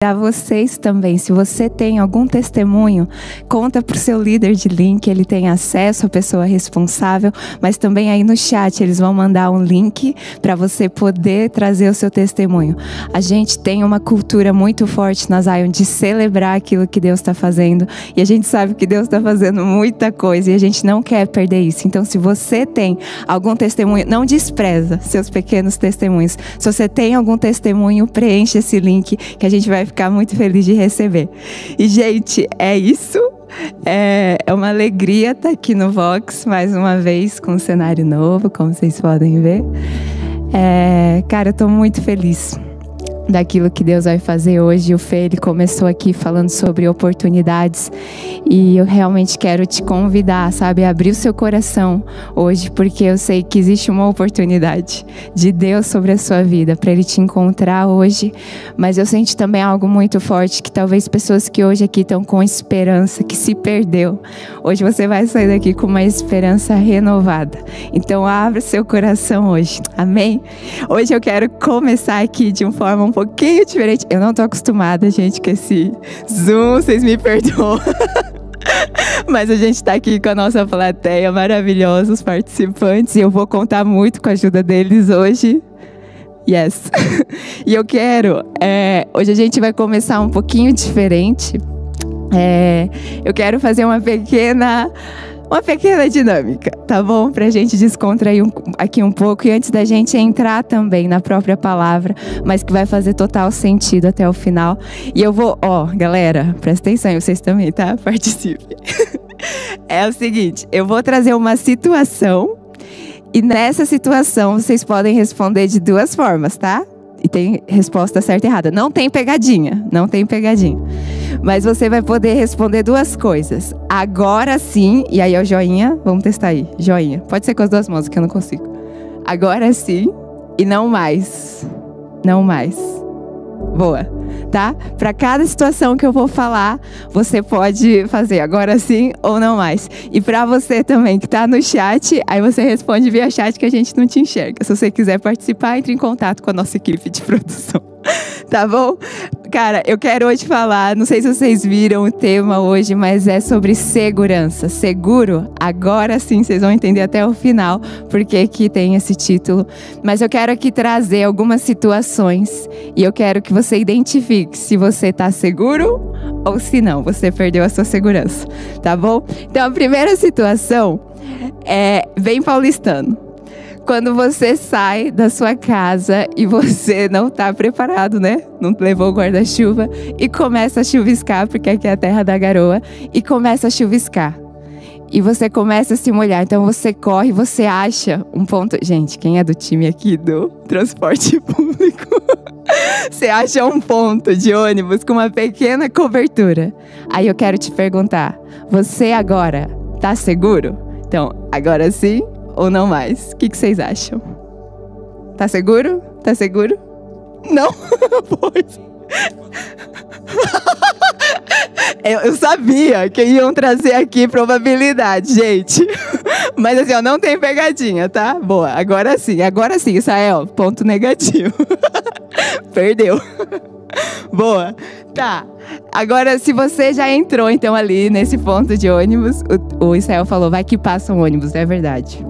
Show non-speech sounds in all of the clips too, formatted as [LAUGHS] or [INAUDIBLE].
a vocês também. Se você tem algum testemunho, conta para o seu líder de link, ele tem acesso à pessoa responsável, mas também aí no chat eles vão mandar um link para você poder trazer o seu testemunho. A gente tem uma cultura muito forte na Zion de celebrar aquilo que Deus está fazendo e a gente sabe que Deus está fazendo muita coisa e a gente não quer perder isso. Então, se você tem algum testemunho, não despreza seus pequenos testemunhos. Se você tem algum testemunho, preencha esse link que a gente vai ficar muito feliz de receber. E, gente, é isso. É, é uma alegria estar aqui no Vox mais uma vez com um cenário novo, como vocês podem ver. É, cara, eu estou muito feliz daquilo que Deus vai fazer hoje. O Fê, ele começou aqui falando sobre oportunidades e eu realmente quero te convidar, sabe, a abrir o seu coração hoje, porque eu sei que existe uma oportunidade de Deus sobre a sua vida, para Ele te encontrar hoje. Mas eu sinto também algo muito forte, que talvez pessoas que hoje aqui estão com esperança, que se perdeu, hoje você vai sair daqui com uma esperança renovada. Então abra seu coração hoje, amém? Hoje eu quero começar aqui de uma forma um pouquinho diferente. Eu não tô acostumada, gente, com esse Zoom, vocês me perdoam. [LAUGHS] Mas a gente está aqui com a nossa plateia maravilhosa, os participantes, e eu vou contar muito com a ajuda deles hoje. Yes. [LAUGHS] e eu quero. É, hoje a gente vai começar um pouquinho diferente. É, eu quero fazer uma pequena uma pequena dinâmica, tá bom? Pra gente descontrair um, aqui um pouco e antes da gente entrar também na própria palavra, mas que vai fazer total sentido até o final. E eu vou, ó, galera, presta atenção, vocês também, tá? [LAUGHS] Participe. [LAUGHS] é o seguinte, eu vou trazer uma situação e nessa situação vocês podem responder de duas formas, tá? E tem resposta certa e errada. Não tem pegadinha, não tem pegadinha. Mas você vai poder responder duas coisas. Agora sim, e aí é o joinha, vamos testar aí. Joinha. Pode ser com as duas mãos, que eu não consigo. Agora sim e não mais. Não mais. Boa, tá? Para cada situação que eu vou falar, você pode fazer agora sim ou não mais. E para você também que está no chat, aí você responde via chat que a gente não te enxerga. Se você quiser participar, entre em contato com a nossa equipe de [LAUGHS] produção. Tá bom? Cara, eu quero hoje falar, não sei se vocês viram o tema hoje, mas é sobre segurança. Seguro? Agora sim vocês vão entender até o final porque que tem esse título. Mas eu quero aqui trazer algumas situações e eu quero que você identifique se você está seguro ou se não, você perdeu a sua segurança, tá bom? Então a primeira situação é bem paulistano quando você sai da sua casa e você [LAUGHS] não está preparado, né? Não levou o guarda-chuva e começa a chuviscar, porque aqui é a terra da garoa, e começa a chuviscar. E você começa a se molhar. Então você corre, você acha um ponto. Gente, quem é do time aqui do transporte [LAUGHS] público? [LAUGHS] você acha um ponto de ônibus com uma pequena cobertura. Aí eu quero te perguntar: você agora tá seguro? Então, agora sim, ou não mais? O que, que vocês acham? Tá seguro? Tá seguro? Não? [LAUGHS] pois. [LAUGHS] eu, eu, sabia que iam trazer aqui probabilidade, gente. [LAUGHS] Mas assim, ó, não tem pegadinha, tá? Boa, agora sim, agora sim, Israel, ponto negativo. Perdeu. Boa. Tá. Agora, se você já entrou então ali nesse ponto de ônibus, o, o Israel falou, vai que passa um ônibus, é verdade.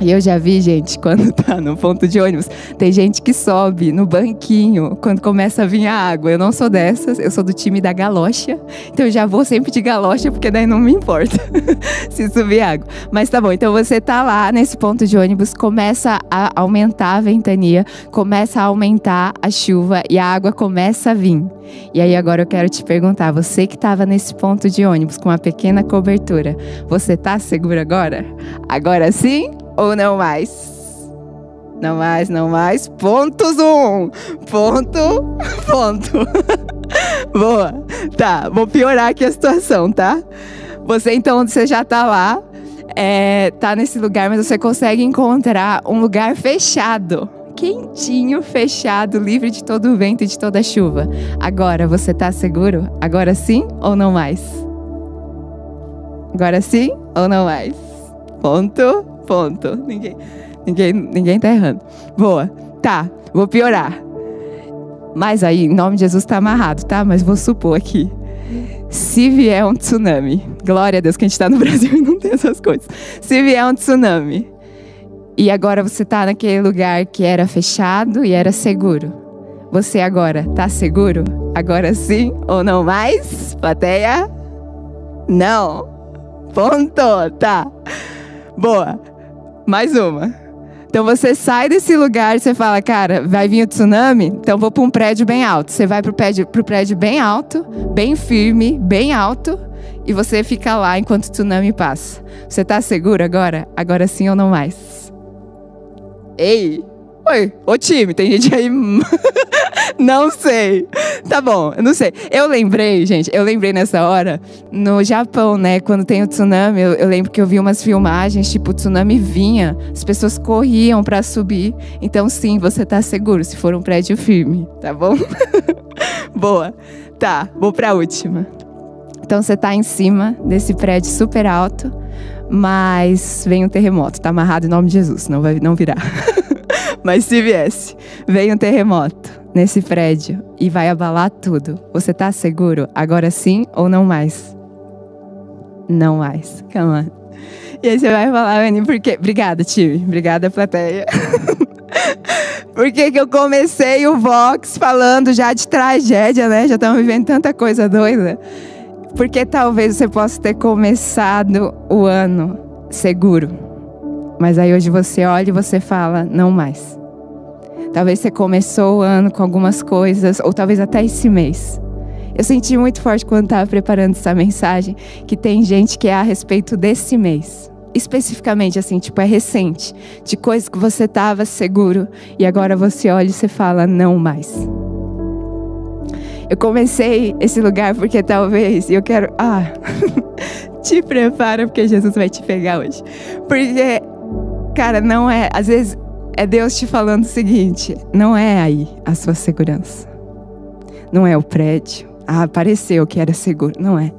E eu já vi, gente, [LAUGHS] quando tá no ponto de ônibus, tem gente que sobe no banquinho quando começa a vir a água. Eu não sou dessas, eu sou do time da galocha. Então eu já vou sempre de galocha, porque daí não me importa [LAUGHS] se subir água. Mas tá bom, então você tá lá nesse ponto de ônibus, começa a aumentar a ventania, começa a aumentar a chuva e a água começa a vir. E aí agora eu quero te perguntar, você que estava nesse ponto de ônibus com uma pequena cobertura, você tá seguro agora? Agora sim? Ou não mais? Não mais, não mais. Ponto zoom. [LAUGHS] Ponto, ponto. [LAUGHS] Boa. Tá, vou piorar aqui a situação, tá? Você então, você já tá lá, é, tá nesse lugar, mas você consegue encontrar um lugar fechado. Quentinho, fechado, livre de todo o vento e de toda a chuva. Agora, você tá seguro? Agora sim ou não mais? Agora sim ou não mais? Ponto, Ponto. Ninguém, ninguém, ninguém tá errando. Boa. Tá, vou piorar. Mas aí, em nome de Jesus, está amarrado, tá? Mas vou supor aqui. Se vier um tsunami, glória a Deus que a gente está no [LAUGHS] Brasil e não tem essas coisas. Se vier um tsunami, e agora você está naquele lugar que era fechado e era seguro. Você agora está seguro? Agora sim ou não mais? Plateia? Não. Ponto. Tá. Boa. Mais uma. Então você sai desse lugar e você fala, cara, vai vir o tsunami, então vou para um prédio bem alto. Você vai para o prédio, pro prédio bem alto, bem firme, bem alto, e você fica lá enquanto o tsunami passa. Você está seguro agora? Agora sim ou não mais? Ei, oi, ô time, tem gente aí. [LAUGHS] não sei. Tá bom, eu não sei. Eu lembrei, gente, eu lembrei nessa hora, no Japão, né, quando tem o tsunami, eu, eu lembro que eu vi umas filmagens, tipo, o tsunami vinha, as pessoas corriam para subir. Então, sim, você tá seguro se for um prédio firme, tá bom? [LAUGHS] Boa. Tá, vou pra última. Então, você tá em cima desse prédio super alto mas vem um terremoto. Tá amarrado em nome de Jesus, não vai não virar. [LAUGHS] mas se viesse, vem um terremoto nesse prédio e vai abalar tudo. Você tá seguro? Agora sim ou não mais? Não mais. Calma. E aí você vai falar, Anny, por quê? Obrigada, time. Obrigada, plateia. [LAUGHS] por que, que eu comecei o Vox falando já de tragédia, né? Já estamos vivendo tanta coisa doida. Porque talvez você possa ter começado o ano seguro, mas aí hoje você olha e você fala: não mais. Talvez você começou o ano com algumas coisas, ou talvez até esse mês. Eu senti muito forte quando estava preparando essa mensagem que tem gente que é a respeito desse mês. Especificamente, assim, tipo, é recente, de coisas que você estava seguro e agora você olha e você fala: não mais. Eu comecei esse lugar porque talvez eu quero. Ah, [LAUGHS] te prepara porque Jesus vai te pegar hoje. Porque, cara, não é. Às vezes é Deus te falando o seguinte: não é aí a sua segurança. Não é o prédio. Ah, pareceu que era seguro. Não é.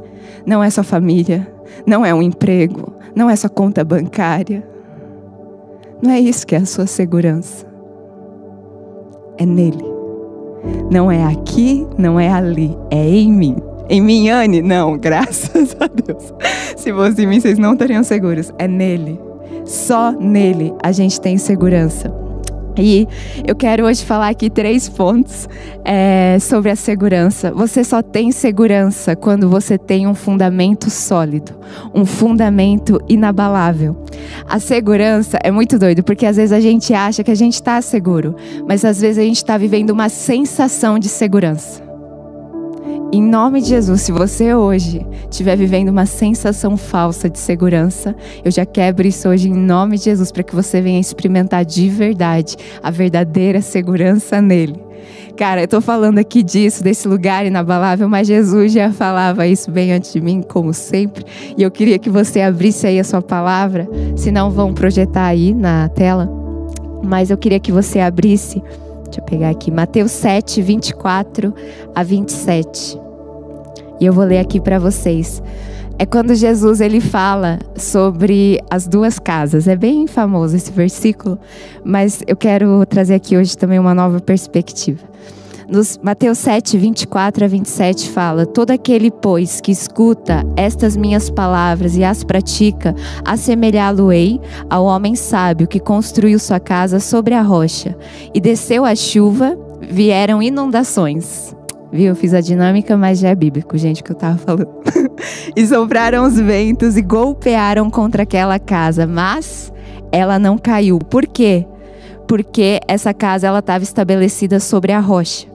Não é sua família. Não é um emprego. Não é sua conta bancária. Não é isso que é a sua segurança. É nele. Não é aqui, não é ali, é em mim. Em mim, Anne? Não, [LAUGHS] graças a Deus. Se fosse em mim, vocês não estariam seguros. É nele. Só nele a gente tem segurança. E eu quero hoje falar aqui três pontos é, sobre a segurança. Você só tem segurança quando você tem um fundamento sólido, um fundamento inabalável. A segurança é muito doido, porque às vezes a gente acha que a gente está seguro, mas às vezes a gente está vivendo uma sensação de segurança. Em nome de Jesus, se você hoje estiver vivendo uma sensação falsa de segurança, eu já quebro isso hoje em nome de Jesus para que você venha experimentar de verdade a verdadeira segurança nele. Cara, eu tô falando aqui disso, desse lugar inabalável, mas Jesus já falava isso bem antes de mim, como sempre. E eu queria que você abrisse aí a sua palavra, se não vão projetar aí na tela. Mas eu queria que você abrisse Deixa eu pegar aqui, Mateus 7, 24 a 27. E eu vou ler aqui para vocês. É quando Jesus ele fala sobre as duas casas. É bem famoso esse versículo, mas eu quero trazer aqui hoje também uma nova perspectiva. Nos Mateus 7, 24 a 27 fala: Todo aquele, pois, que escuta estas minhas palavras e as pratica, assemelhá-lo-ei ao homem sábio que construiu sua casa sobre a rocha. E desceu a chuva, vieram inundações. Viu? Eu fiz a dinâmica, mas já é bíblico, gente, que eu tava falando. [LAUGHS] e sopraram os ventos e golpearam contra aquela casa, mas ela não caiu. Por quê? Porque essa casa ela estava estabelecida sobre a rocha.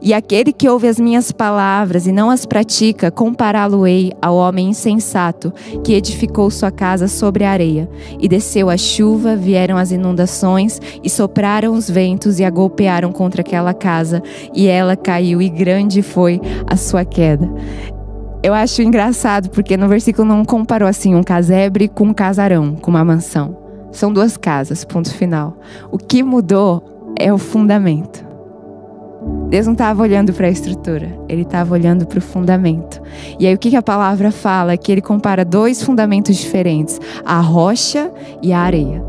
E aquele que ouve as minhas palavras e não as pratica, compará-lo-ei ao homem insensato que edificou sua casa sobre a areia. E desceu a chuva, vieram as inundações, e sopraram os ventos e a golpearam contra aquela casa, e ela caiu, e grande foi a sua queda. Eu acho engraçado porque no versículo não comparou assim um casebre com um casarão, com uma mansão. São duas casas, ponto final. O que mudou é o fundamento. Deus não estava olhando para a estrutura, ele estava olhando para o fundamento. E aí o que, que a palavra fala? É que ele compara dois fundamentos diferentes: a rocha e a areia.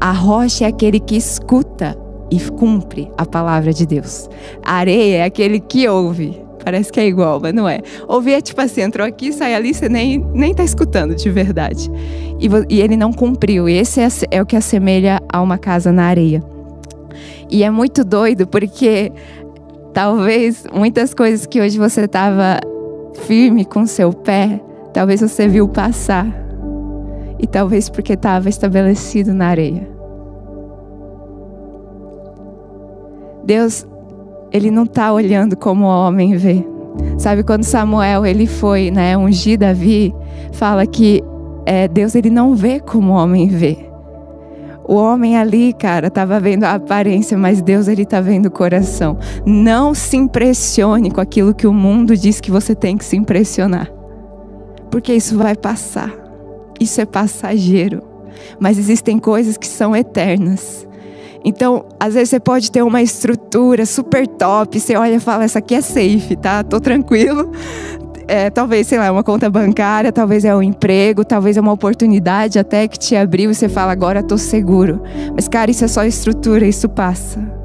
A rocha é aquele que escuta e cumpre a palavra de Deus. A areia é aquele que ouve. Parece que é igual, mas não é. Ouvir é tipo assim, entrou aqui, sai ali, você nem, nem tá escutando de verdade. E, e ele não cumpriu. E esse é, é o que assemelha a uma casa na areia. E é muito doido porque talvez muitas coisas que hoje você estava firme com seu pé, talvez você viu passar. E talvez porque estava estabelecido na areia. Deus, ele não está olhando como o homem vê. Sabe quando Samuel ele foi, né, ungir Davi, fala que é, Deus ele não vê como o homem vê. O homem ali, cara, estava vendo a aparência, mas Deus ele está vendo o coração. Não se impressione com aquilo que o mundo diz que você tem que se impressionar, porque isso vai passar. Isso é passageiro, mas existem coisas que são eternas. Então, às vezes você pode ter uma estrutura super top, você olha e fala, essa aqui é safe, tá? Tô tranquilo. É, talvez, sei lá, uma conta bancária, talvez é um emprego, talvez é uma oportunidade até que te abriu e você fala, agora tô seguro. Mas, cara, isso é só estrutura, isso passa.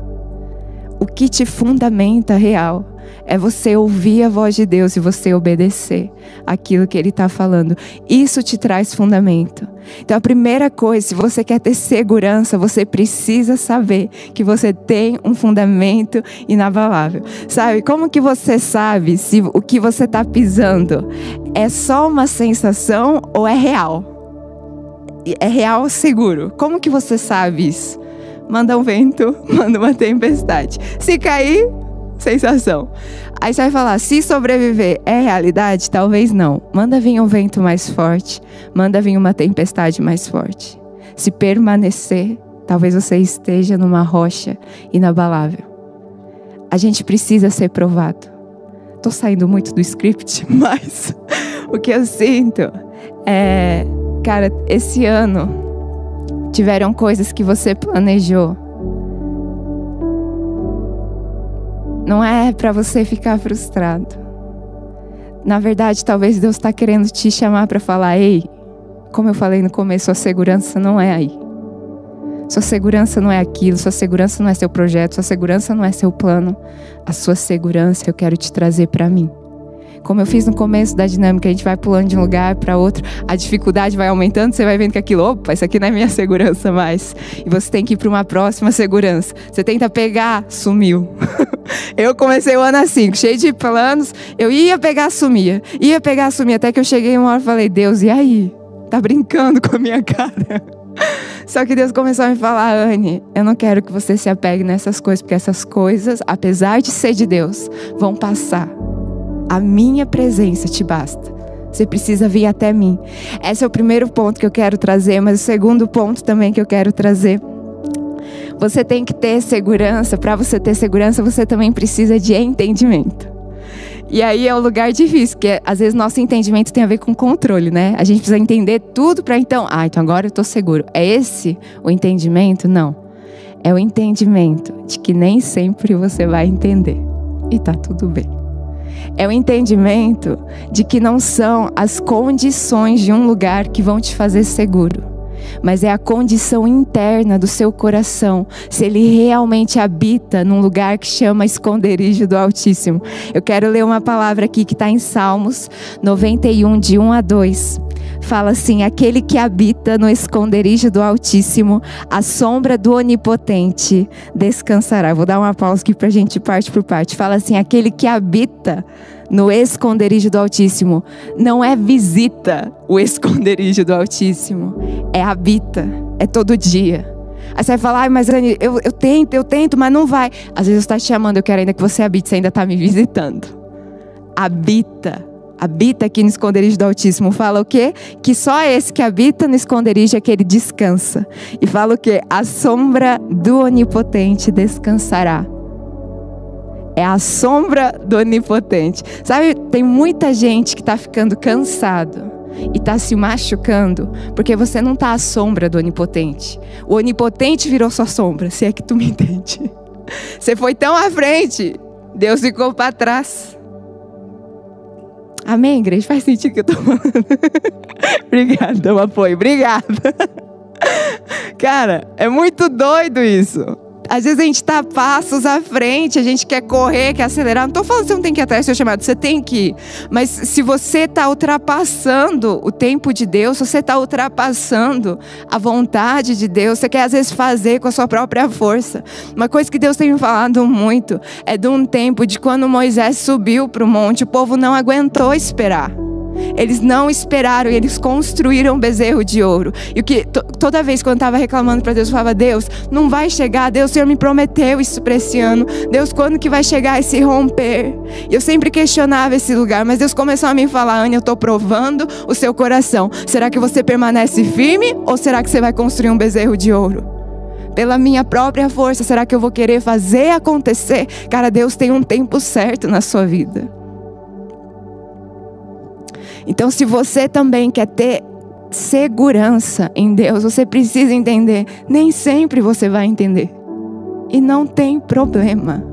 O que te fundamenta real é você ouvir a voz de Deus e você obedecer aquilo que Ele está falando. Isso te traz fundamento. Então, a primeira coisa, se você quer ter segurança, você precisa saber que você tem um fundamento inabalável. Sabe? Como que você sabe se o que você está pisando é só uma sensação ou é real? É real seguro? Como que você sabe isso? Manda um vento, [LAUGHS] manda uma tempestade. Se cair, sensação. Aí você vai falar: se sobreviver é realidade? Talvez não. Manda vir um vento mais forte, manda vir uma tempestade mais forte. Se permanecer, talvez você esteja numa rocha inabalável. A gente precisa ser provado. Tô saindo muito do script, [LAUGHS] mas o que eu sinto é, cara, esse ano tiveram coisas que você planejou Não é para você ficar frustrado. Na verdade, talvez Deus está querendo te chamar para falar: ei, como eu falei no começo, sua segurança não é aí. Sua segurança não é aquilo, sua segurança não é seu projeto, sua segurança não é seu plano. A sua segurança eu quero te trazer para mim. Como eu fiz no começo da dinâmica, a gente vai pulando de um lugar para outro, a dificuldade vai aumentando, você vai vendo que aquilo, opa, isso aqui não é minha [LAUGHS] segurança mais. E você tem que ir para uma próxima segurança. Você tenta pegar, sumiu. [LAUGHS] eu comecei o ano assim, cheio de planos, eu ia pegar, sumia. Ia pegar, sumia, até que eu cheguei uma hora e falei, Deus, e aí? Tá brincando com a minha [LAUGHS] cara? Só que Deus começou a me falar, Anne, eu não quero que você se apegue nessas coisas, porque essas coisas, apesar de ser de Deus, vão passar. A minha presença te basta. Você precisa vir até mim. Esse é o primeiro ponto que eu quero trazer, mas o segundo ponto também que eu quero trazer. Você tem que ter segurança. Para você ter segurança, você também precisa de entendimento. E aí é um lugar difícil, porque às vezes nosso entendimento tem a ver com controle, né? A gente precisa entender tudo para então, ah, então agora eu estou seguro. É esse o entendimento? Não. É o entendimento de que nem sempre você vai entender. E tá tudo bem é o entendimento de que não são as condições de um lugar que vão te fazer seguro, mas é a condição interna do seu coração, se ele realmente habita num lugar que chama esconderijo do Altíssimo. Eu quero ler uma palavra aqui que está em Salmos 91, de 1 a 2 fala assim: aquele que habita no esconderijo do Altíssimo, a sombra do Onipotente descansará. Vou dar uma pausa aqui para a gente parte por parte. Fala assim: aquele que habita no esconderijo do Altíssimo não é visita o esconderijo do Altíssimo, é habita, é todo dia. Aí você vai falar, ah, mas Anny, eu, eu tento, eu tento, mas não vai. Às vezes está te chamando, eu quero ainda que você habite, você ainda está me visitando. Habita habita aqui no esconderijo do Altíssimo, fala o quê? Que só esse que habita no esconderijo é que ele descansa. E fala o quê? A sombra do Onipotente descansará. É a sombra do Onipotente. Sabe, tem muita gente que está ficando cansado e está se machucando porque você não está à sombra do Onipotente. O Onipotente virou sua sombra, se é que tu me entende. [LAUGHS] Você foi tão à frente, Deus ficou para trás. Amém, igreja? Faz sentido que eu tô falando. [LAUGHS] Obrigada, dá um apoio. Obrigada. [LAUGHS] Cara, é muito doido isso. Às vezes a gente está passos à frente, a gente quer correr, quer acelerar. Não estou falando que você não tem que ir atrás do seu chamado, você tem que ir. Mas se você está ultrapassando o tempo de Deus, se você está ultrapassando a vontade de Deus, você quer às vezes fazer com a sua própria força. Uma coisa que Deus tem me falado muito é de um tempo de quando Moisés subiu para o monte, o povo não aguentou esperar. Eles não esperaram e eles construíram um bezerro de ouro. E o que toda vez quando eu estava reclamando para Deus, eu falava: Deus, não vai chegar. Deus, o Senhor me prometeu isso para esse ano. Deus, quando que vai chegar esse romper? E eu sempre questionava esse lugar, mas Deus começou a me falar: Anne, eu estou provando o seu coração. Será que você permanece firme ou será que você vai construir um bezerro de ouro? Pela minha própria força, será que eu vou querer fazer acontecer? Cara, Deus tem um tempo certo na sua vida. Então, se você também quer ter segurança em Deus, você precisa entender. Nem sempre você vai entender. E não tem problema.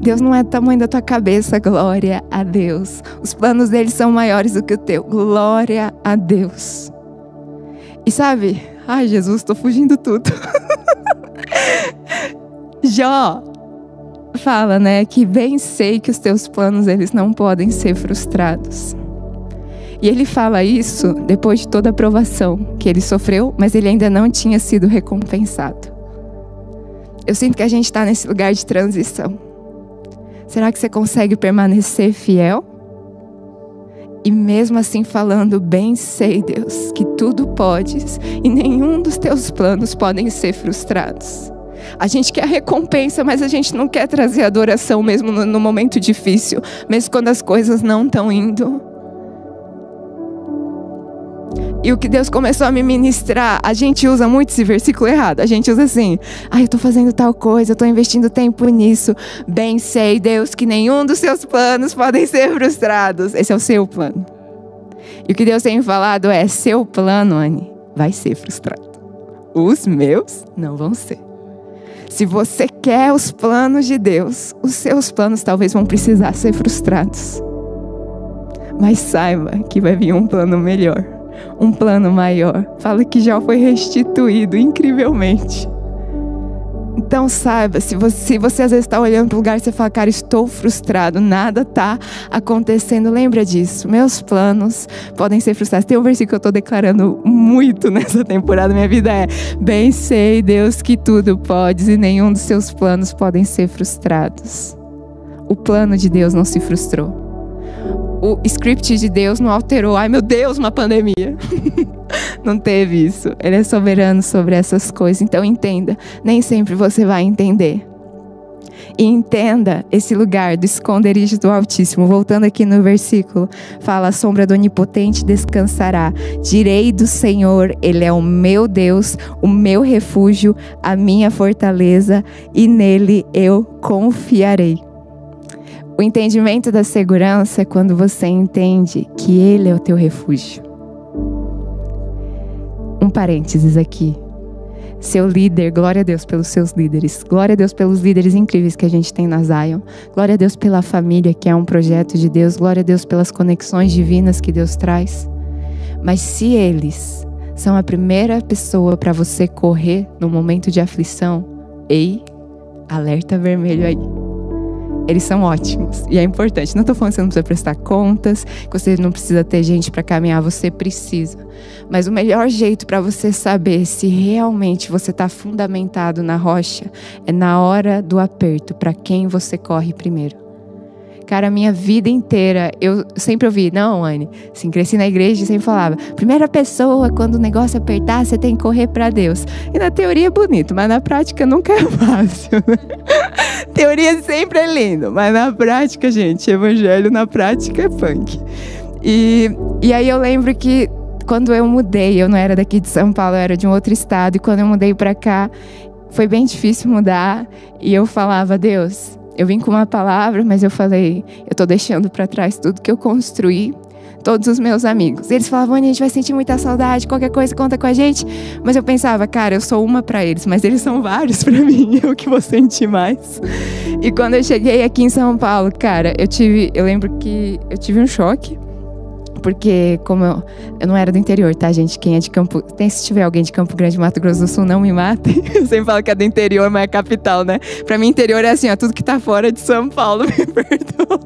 Deus não é do tamanho da tua cabeça, glória a Deus. Os planos dele são maiores do que o teu, glória a Deus. E sabe, ai Jesus, estou fugindo tudo. [LAUGHS] Jó fala, né, que bem sei que os teus planos eles não podem ser frustrados. E ele fala isso depois de toda a provação que ele sofreu, mas ele ainda não tinha sido recompensado. Eu sinto que a gente está nesse lugar de transição. Será que você consegue permanecer fiel? E mesmo assim falando, bem sei, Deus, que tudo podes e nenhum dos teus planos podem ser frustrados. A gente quer a recompensa, mas a gente não quer trazer adoração mesmo no, no momento difícil, mesmo quando as coisas não estão indo. E o que Deus começou a me ministrar, a gente usa muito esse versículo errado. A gente usa assim: "Ai, ah, eu estou fazendo tal coisa, eu estou investindo tempo nisso. Bem sei, Deus, que nenhum dos seus planos podem ser frustrados." Esse é o seu plano. E o que Deus tem falado é: "Seu plano, Anne, vai ser frustrado. Os meus não vão ser." Se você quer os planos de Deus, os seus planos talvez vão precisar ser frustrados. Mas saiba que vai vir um plano melhor um plano maior. Fala que já foi restituído incrivelmente. Então saiba, se você, se você às vezes está olhando para o lugar e você fala, cara, estou frustrado, nada está acontecendo, lembra disso. Meus planos podem ser frustrados. Tem um versículo que eu estou declarando muito [LAUGHS] nessa temporada, minha vida é: Bem sei, Deus, que tudo podes e nenhum dos seus planos podem ser frustrados. O plano de Deus não se frustrou o script de Deus não alterou. Ai meu Deus, uma pandemia. [LAUGHS] não teve isso. Ele é soberano sobre essas coisas. Então entenda, nem sempre você vai entender. E entenda esse lugar do esconderijo do Altíssimo. Voltando aqui no versículo, fala: a sombra do Onipotente descansará. Direi do Senhor, Ele é o meu Deus, o meu refúgio, a minha fortaleza, e nele eu confiarei. O entendimento da segurança é quando você entende que Ele é o teu refúgio. Um parênteses aqui. Seu líder, glória a Deus pelos seus líderes, glória a Deus pelos líderes incríveis que a gente tem na Zion, glória a Deus pela família que é um projeto de Deus, glória a Deus pelas conexões divinas que Deus traz. Mas se eles são a primeira pessoa para você correr no momento de aflição, ei, alerta vermelho aí eles são ótimos. E é importante. Não estou falando que você não precisa prestar contas, que você não precisa ter gente para caminhar, você precisa. Mas o melhor jeito para você saber se realmente você está fundamentado na rocha é na hora do aperto, para quem você corre primeiro. Cara, a minha vida inteira, eu sempre ouvi, não, Anne, assim, cresci na igreja e sempre falava, primeira pessoa, quando o negócio apertar, você tem que correr para Deus. E na teoria é bonito, mas na prática nunca é [LAUGHS] fácil. Né? teoria sempre é lindo, mas na prática, gente, evangelho na prática é punk. E, e aí eu lembro que quando eu mudei, eu não era daqui de São Paulo, eu era de um outro estado, e quando eu mudei para cá, foi bem difícil mudar, e eu falava, Deus, eu vim com uma palavra, mas eu falei, eu tô deixando para trás tudo que eu construí, todos os meus amigos. Eles falavam, a gente vai sentir muita saudade, qualquer coisa conta com a gente. Mas eu pensava, cara, eu sou uma para eles, mas eles são vários para [LAUGHS] mim, eu que vou sentir mais. E quando eu cheguei aqui em São Paulo, cara, eu tive, eu lembro que eu tive um choque porque como eu, eu não era do interior, tá, gente? Quem é de Campo... Tem, se tiver alguém de Campo Grande, Mato Grosso do Sul, não me mate. [LAUGHS] Eu sempre falo que é do interior, mas é capital, né? Pra mim, interior é assim, ó, tudo que tá fora de São Paulo, [LAUGHS] me perdoa.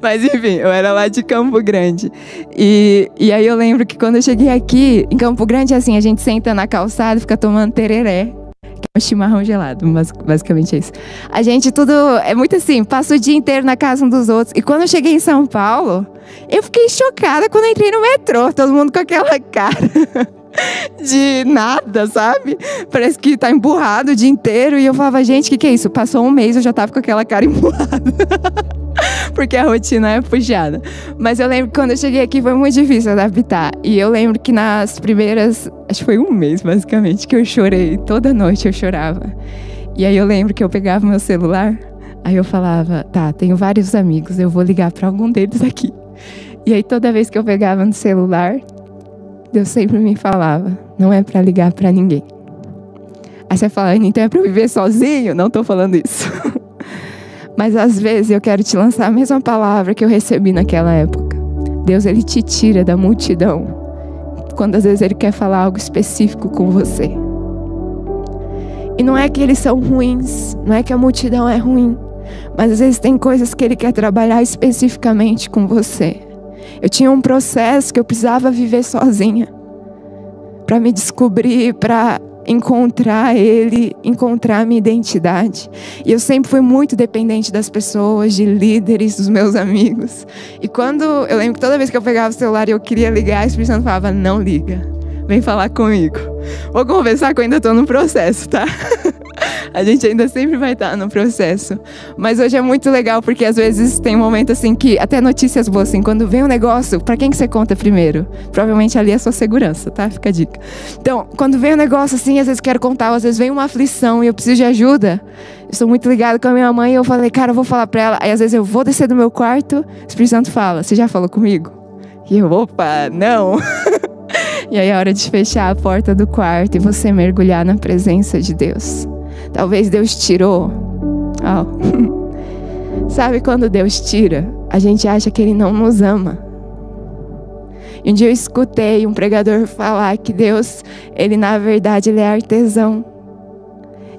Mas enfim, eu era lá de Campo Grande. E, e aí eu lembro que quando eu cheguei aqui, em Campo Grande, assim, a gente senta na calçada e fica tomando tereré. Chimarrão gelado, basicamente é isso. A gente tudo, é muito assim, passa o dia inteiro na casa um dos outros. E quando eu cheguei em São Paulo, eu fiquei chocada quando entrei no metrô, todo mundo com aquela [LAUGHS] cara. de nada, sabe? Parece que tá emburrado o dia inteiro. E eu falava, gente, o que, que é isso? Passou um mês, eu já tava com aquela cara [LAUGHS] emburrada. [LAUGHS] porque a rotina é puxada. Mas eu lembro que quando eu cheguei aqui foi muito difícil adaptar. E eu lembro que nas primeiras, acho que foi um mês basicamente, que eu chorei. Toda noite eu chorava. E aí eu lembro que eu pegava meu celular, aí eu falava, tá, tenho vários amigos, eu vou ligar para algum deles aqui. E aí toda vez que eu pegava no celular, Deus sempre me falava, não é para ligar para ninguém. Aí você fala, então é para viver sozinho? Não tô falando isso. [LAUGHS] Mas às vezes eu quero te lançar a mesma palavra que eu recebi naquela época. Deus ele te tira da multidão quando às vezes ele quer falar algo específico com você. E não é que eles são ruins, não é que a multidão é ruim, mas às vezes tem coisas que ele quer trabalhar especificamente com você. Eu tinha um processo que eu precisava viver sozinha para me descobrir, para encontrar Ele, encontrar a minha identidade. E eu sempre fui muito dependente das pessoas, de líderes, dos meus amigos. E quando eu lembro que toda vez que eu pegava o celular e eu queria ligar, o Espírito Santo falava: não liga, vem falar comigo. Vou conversar que eu ainda estou no processo, tá? [LAUGHS] a gente ainda sempre vai estar no processo. Mas hoje é muito legal porque às vezes tem um momento assim que até notícias boas assim, quando vem um negócio, para quem que você conta primeiro? Provavelmente ali é a sua segurança, tá? Fica a dica. Então, quando vem um negócio assim, às vezes quero contar, às vezes vem uma aflição e eu preciso de ajuda. Eu sou muito ligada com a minha mãe e eu falei, cara, eu vou falar para ela. Aí às vezes eu vou descer do meu quarto, o Espírito Santo fala: "Você já falou comigo?" E eu, opa, não. [LAUGHS] e aí é hora de fechar a porta do quarto e você mergulhar na presença de Deus. Talvez Deus tirou. Oh. [LAUGHS] Sabe quando Deus tira? A gente acha que Ele não nos ama. E um dia eu escutei um pregador falar que Deus, Ele na verdade, Ele é artesão.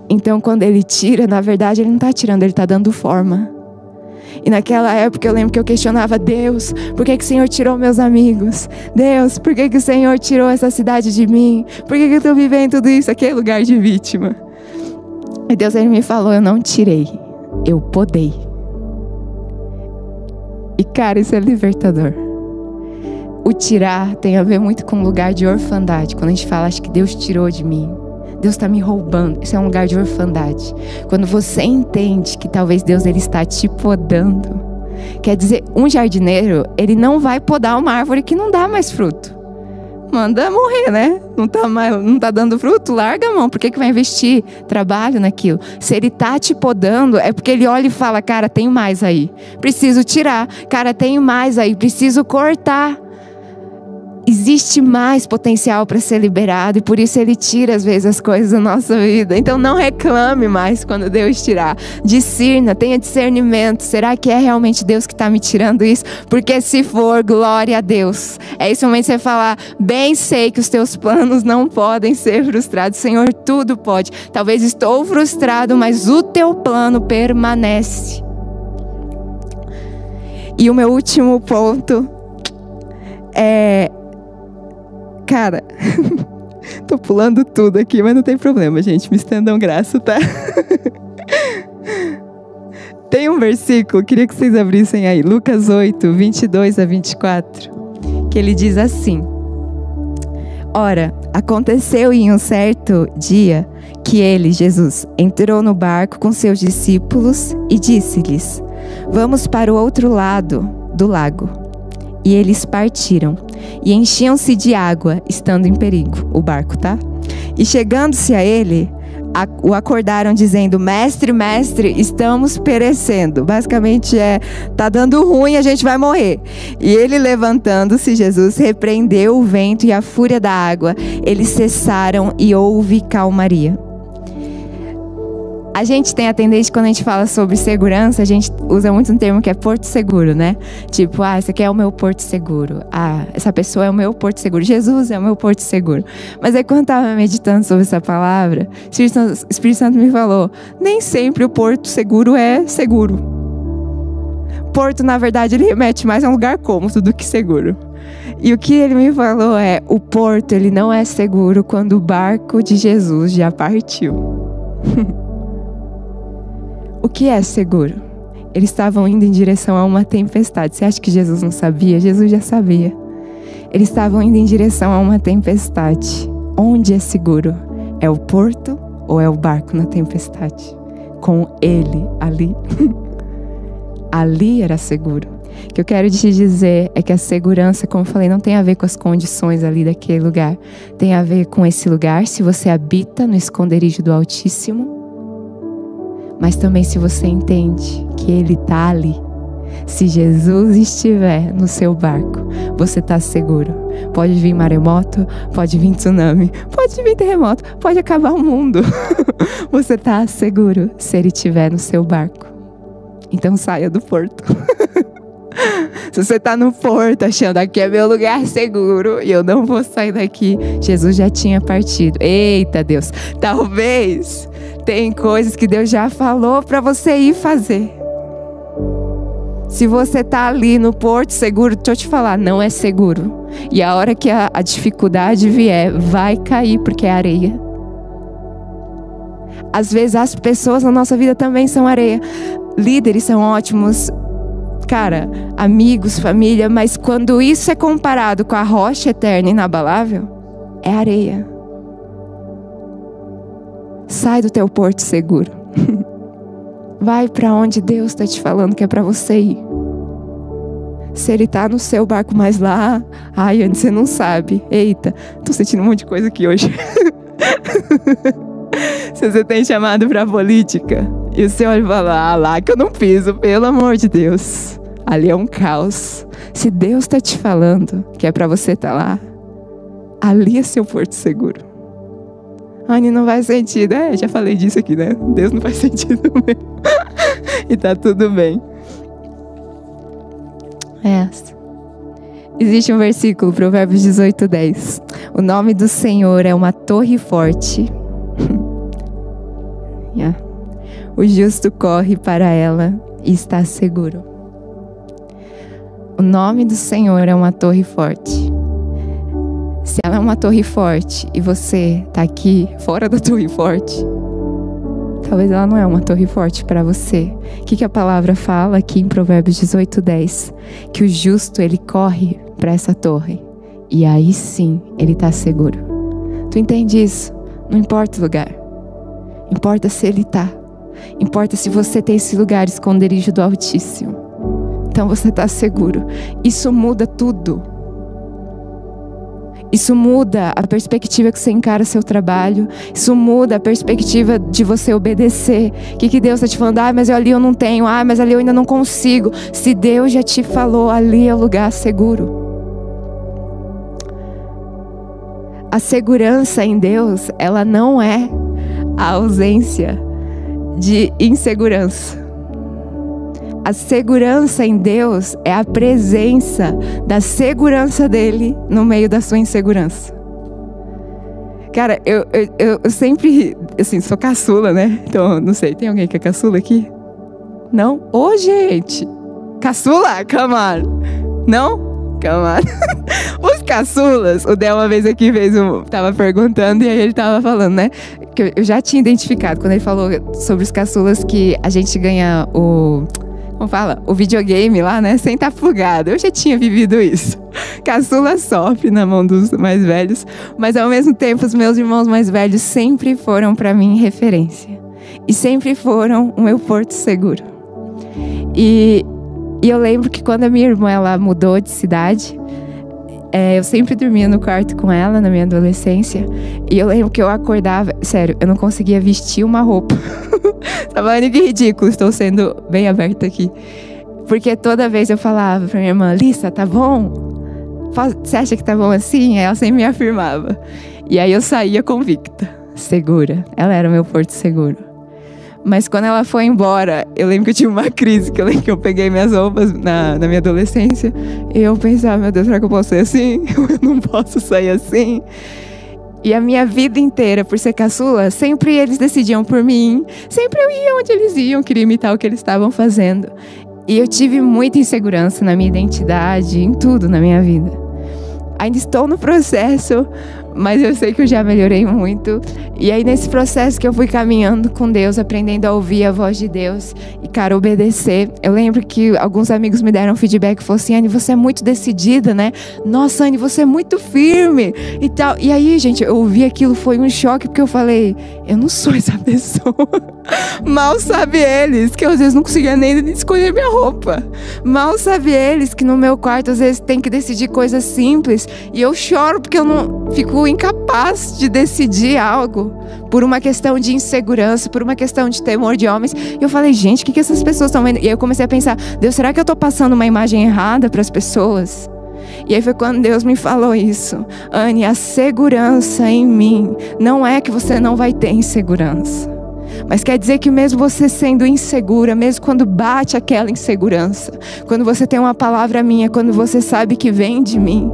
Então quando Ele tira, na verdade Ele não está tirando, Ele está dando forma. E naquela época eu lembro que eu questionava Deus, por que, que o Senhor tirou meus amigos? Deus, por que, que o Senhor tirou essa cidade de mim? Por que, que eu estou vivendo tudo isso? Aquele lugar de vítima. E Deus ele me falou: Eu não tirei, eu podei. E cara, isso é libertador. O tirar tem a ver muito com o lugar de orfandade. Quando a gente fala, acho que Deus tirou de mim. Deus está me roubando. Isso é um lugar de orfandade. Quando você entende que talvez Deus ele está te podando. Quer dizer, um jardineiro, ele não vai podar uma árvore que não dá mais fruto manda morrer, né? Não tá, mais, não tá dando fruto, larga a mão. Por que, que vai investir trabalho naquilo? Se ele tá te podando, é porque ele olha e fala: cara, tem mais aí. Preciso tirar. Cara, tem mais aí. Preciso cortar existe mais potencial para ser liberado e por isso ele tira às vezes as coisas da nossa vida. Então não reclame mais quando Deus tirar. Discirna, tenha discernimento. Será que é realmente Deus que está me tirando isso? Porque se for, glória a Deus. É esse momento você falar: bem sei que os teus planos não podem ser frustrados. Senhor, tudo pode. Talvez estou frustrado, mas o teu plano permanece. E o meu último ponto é Cara, [LAUGHS] tô pulando tudo aqui, mas não tem problema, gente. Me estendam graça, tá? [LAUGHS] tem um versículo, queria que vocês abrissem aí, Lucas 8, 22 a 24, que ele diz assim: Ora, aconteceu em um certo dia que ele, Jesus, entrou no barco com seus discípulos e disse-lhes: Vamos para o outro lado do lago. E eles partiram e enchiam-se de água, estando em perigo, o barco, tá? E chegando-se a ele, a, o acordaram dizendo: Mestre, mestre, estamos perecendo. Basicamente é: tá dando ruim, a gente vai morrer. E ele, levantando-se, Jesus repreendeu o vento e a fúria da água. Eles cessaram e houve calmaria. A gente tem a tendência, quando a gente fala sobre segurança, a gente usa muito um termo que é porto seguro, né? Tipo, ah, esse aqui é o meu porto seguro. Ah, essa pessoa é o meu porto seguro. Jesus é o meu porto seguro. Mas aí, quando eu tava meditando sobre essa palavra, o Espírito Santo, o Espírito Santo me falou: nem sempre o porto seguro é seguro. Porto, na verdade, ele remete mais a um lugar cômodo do que seguro. E o que ele me falou é: o porto ele não é seguro quando o barco de Jesus já partiu. [LAUGHS] O que é seguro? Eles estavam indo em direção a uma tempestade. Você acha que Jesus não sabia? Jesus já sabia. Eles estavam indo em direção a uma tempestade. Onde é seguro? É o porto ou é o barco na tempestade? Com ele ali. [LAUGHS] ali era seguro. O que eu quero te dizer é que a segurança, como eu falei, não tem a ver com as condições ali daquele lugar. Tem a ver com esse lugar, se você habita no esconderijo do Altíssimo mas também se você entende que Ele está ali. Se Jesus estiver no seu barco, você está seguro. Pode vir maremoto, pode vir tsunami, pode vir terremoto, pode acabar o mundo. [LAUGHS] você está seguro se Ele estiver no seu barco. Então saia do porto. [LAUGHS] Se você está no porto achando aqui é meu lugar seguro e eu não vou sair daqui, Jesus já tinha partido. Eita Deus, talvez tem coisas que Deus já falou para você ir fazer. Se você tá ali no porto seguro, deixa eu te falar, não é seguro. E a hora que a, a dificuldade vier, vai cair porque é areia. Às vezes as pessoas na nossa vida também são areia. Líderes são ótimos, cara, amigos, família, mas quando isso é comparado com a rocha eterna e inabalável, é areia. Sai do teu porto seguro. [LAUGHS] Vai para onde Deus está te falando que é para você ir. Se ele tá no seu barco mais lá, ai, antes você não sabe. Eita, tô sentindo um monte de coisa aqui hoje. [LAUGHS] Se você tem chamado para política e o senhor fala, ah, lá que eu não piso, pelo amor de Deus. Ali é um caos. Se Deus está te falando que é para você estar tá lá, ali é seu porto seguro. Anne, não faz sentido. É, já falei disso aqui, né? Deus não faz [LAUGHS] sentido mesmo. [LAUGHS] e tá tudo bem. É. Existe um versículo, Provérbios 18, 10. O nome do Senhor é uma torre forte. [LAUGHS] yeah. O justo corre para ela e está seguro. O nome do Senhor é uma torre forte. Se ela é uma torre forte e você está aqui fora da [LAUGHS] torre forte, talvez ela não é uma torre forte para você. O que, que a palavra fala aqui em Provérbios 18, 10? Que o justo ele corre para essa torre e aí sim ele está seguro. Tu entende isso? Não importa o lugar, importa se ele está. Importa se você tem esse lugar esconderijo do Altíssimo. Então você está seguro. Isso muda tudo. Isso muda a perspectiva que você encara seu trabalho. Isso muda a perspectiva de você obedecer. O que, que Deus está te falando? Ah, mas ali eu não tenho. Ah, mas ali eu ainda não consigo. Se Deus já te falou, ali é o lugar seguro. A segurança em Deus, ela não é a ausência de insegurança. A segurança em Deus é a presença da segurança dele no meio da sua insegurança. Cara, eu, eu, eu sempre, assim, sou caçula, né? Então, não sei, tem alguém que é caçula aqui? Não? Ô, oh, gente! Caçula? Camar. Não? Camar. [LAUGHS] Os caçulas, o Del uma vez aqui fez um. Tava perguntando e aí ele tava falando, né? Que eu já tinha identificado quando ele falou sobre os caçulas que a gente ganha o como fala, o videogame lá, né, sem estar tá plugado. Eu já tinha vivido isso. [LAUGHS] Caçula sofre na mão dos mais velhos, mas ao mesmo tempo os meus irmãos mais velhos sempre foram para mim referência e sempre foram o meu porto seguro. E, e eu lembro que quando a minha irmã ela mudou de cidade, é, eu sempre dormia no quarto com ela na minha adolescência. E eu lembro que eu acordava. Sério, eu não conseguia vestir uma roupa. [LAUGHS] Tava falando que ridículo, estou sendo bem aberta aqui. Porque toda vez eu falava pra minha irmã, Lissa, tá bom? Você acha que tá bom assim? Ela sempre me afirmava. E aí eu saía convicta, segura. Ela era meu porto seguro. Mas quando ela foi embora, eu lembro que eu tive uma crise, que eu lembro que eu peguei minhas roupas na, na minha adolescência. E eu pensava, meu Deus, será que eu posso ser assim? [LAUGHS] Eu não posso sair assim. E a minha vida inteira, por ser caçula, sempre eles decidiam por mim. Sempre eu ia onde eles iam, queria imitar o que eles estavam fazendo. E eu tive muita insegurança na minha identidade, em tudo na minha vida. Ainda estou no processo, mas eu sei que eu já melhorei muito. E aí, nesse processo que eu fui caminhando com Deus, aprendendo a ouvir a voz de Deus e, cara, obedecer. Eu lembro que alguns amigos me deram feedback e falaram assim: Anne, você é muito decidida, né? Nossa, Anne, você é muito firme e tal. E aí, gente, eu ouvi aquilo, foi um choque, porque eu falei: Eu não sou essa [LAUGHS] pessoa. Mal sabe eles que eu às vezes não conseguia nem escolher minha roupa. Mal sabe eles que no meu quarto às vezes tem que decidir coisas simples e eu choro porque eu não fico incapaz de decidir algo por uma questão de insegurança, por uma questão de temor de homens. E eu falei, gente, o que, que essas pessoas estão vendo? E aí eu comecei a pensar, Deus, será que eu estou passando uma imagem errada para as pessoas? E aí foi quando Deus me falou isso. Anne, a segurança em mim não é que você não vai ter insegurança. Mas quer dizer que mesmo você sendo insegura, mesmo quando bate aquela insegurança, quando você tem uma palavra minha, quando você sabe que vem de mim,